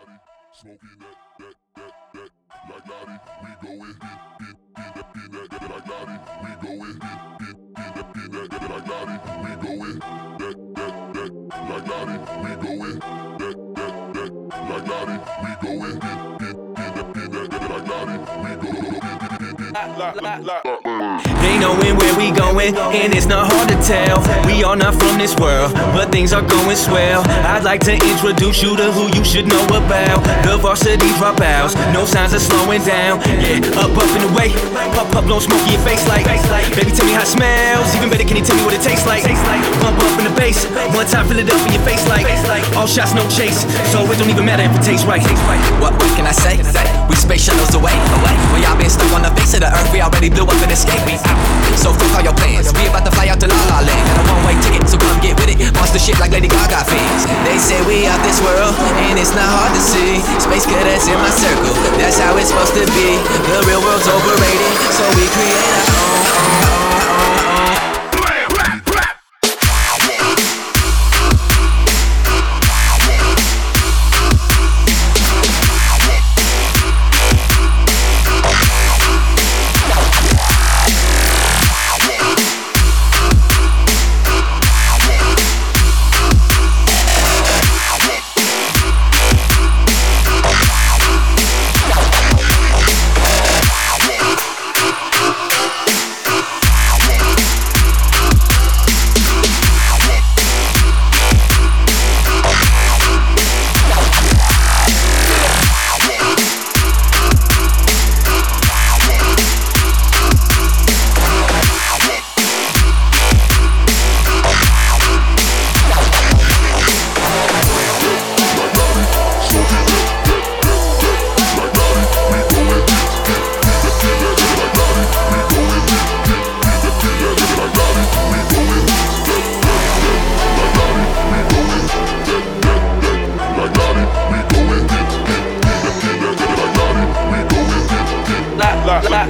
Smoking that, that, that, that, like Gotti. We go in, in, in, in in that, that, like Gotti. We go in, in, in, in in that, that, like Gotti. We go in, that, that, that, like Gotti. We go in, that, that, that, like Gotti. We go in, in They knowin' where we going, and it's not hard to tell. We are not from this world, but things are going swell. I'd like to introduce you to who you should know about. The varsity dropouts, no signs of slowing down. Yeah, up, up and away. Pop, pop, blow smoke in your face like. Baby, tell me how it smells. Even better, can you tell me what it tastes like? Bump up in the bass, one time fill it up in your face like. All shots, no chase, so it don't even matter if it tastes right. What, what can I say? We space shuttles away, away. When y'all been stuck on the face of the earth, we already blew up and escaped me. So fuck all your plans. We about to fly out to La La Land. Got a one-way ticket, so come get with it. Monster shit like Lady Gaga fans. They say we out this world, and it's not hard to see. Space cadets in my circle, that's how it's supposed to be. The real world's overrated, so we create our own, own, own.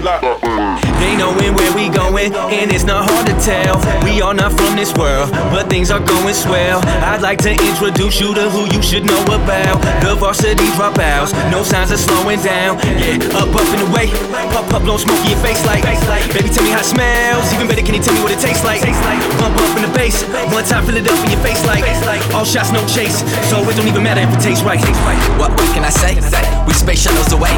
like. They knowin' where we going, and it's not hard to tell. We are not from this world, but things are going swell. I'd like to introduce you to who you should know about. The varsity dropouts, no signs of slowing down. Yeah, up, up and away. Pop, pop, blow smoke in your face like. Baby, tell me how it smells. Even better, can you tell me what it tastes like? Bump up in the bass, one time fill it up in your face like. All shots, no chase, so it don't even matter if it tastes right. What, what can I say? We space shuttles away.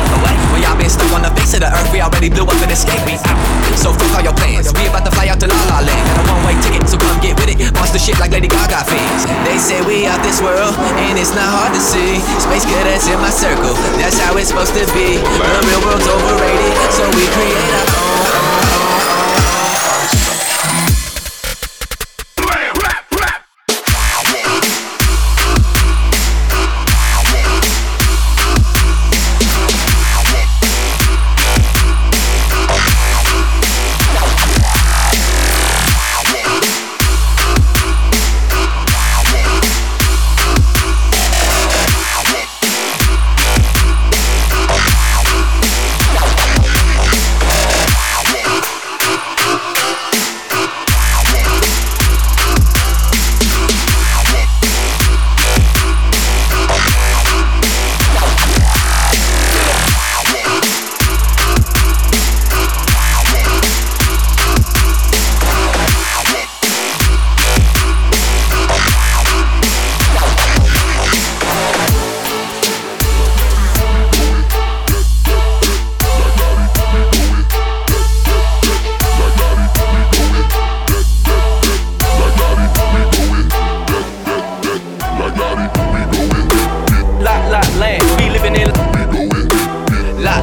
When y'all been stuck on the face of the earth, we already blew up and escaped. So fuck all your plans. We about to fly out to La La Land. Got a one-way ticket, so come get with it. Monster shit like Lady Gaga fans. They say we out this world, and it's not hard to see. Space cadets in my circle, that's how it's supposed to be. The real world's overrated, so we create our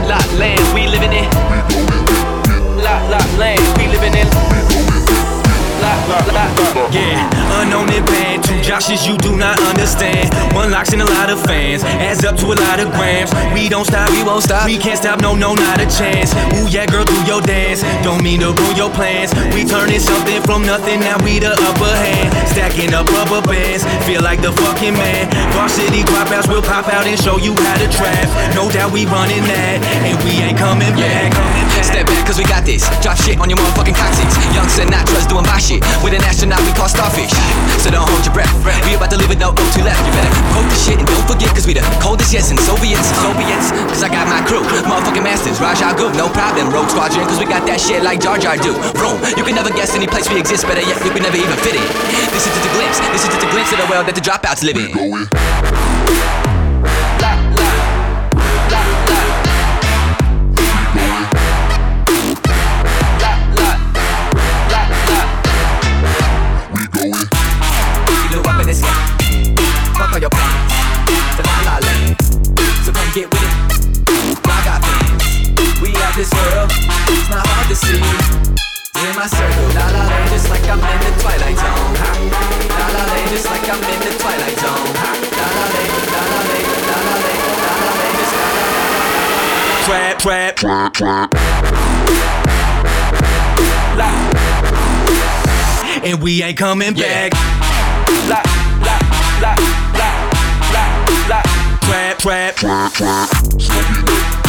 La land, we living in. La la land, we living in. La la la. Yeah, unknown in band, two Joshes you do not understand. One locks in a lot of fans, adds up to a lot of grams. We don't stop, we won't stop, we can't stop, no, no, not a chance. Ooh yeah, girl, do your dance. Don't mean to ruin your plans. We turning something from nothing, now we the upper hand. Stacking up rubber bands, feel like the fucking man. Varsity dropouts will pop out and show you how to trap. No doubt we running that, and we ain't coming back. Cause we got this. Drop shit on your motherfucking coccyx. Young Sinatra's doing my shit. With an astronaut, we call starfish. So don't hold your breath. We about to leave it no O2 left. You better quote the shit and don't forget, cause we the coldest, yes, and Soviets, Soviets. Cause I got my crew, motherfucking masters, Raja Goo, no problem. Rogue Squadron, cause we got that shit like Jar Jar do. Vroom, you can never guess any place we exist, better yet, you can never even fit in. This is just a glimpse, this is just a glimpse of the world that the dropouts live in. Trap, trap, Trap, trap. La and we ain't coming back. la la la la la la. Trap, trap. Trap, trap.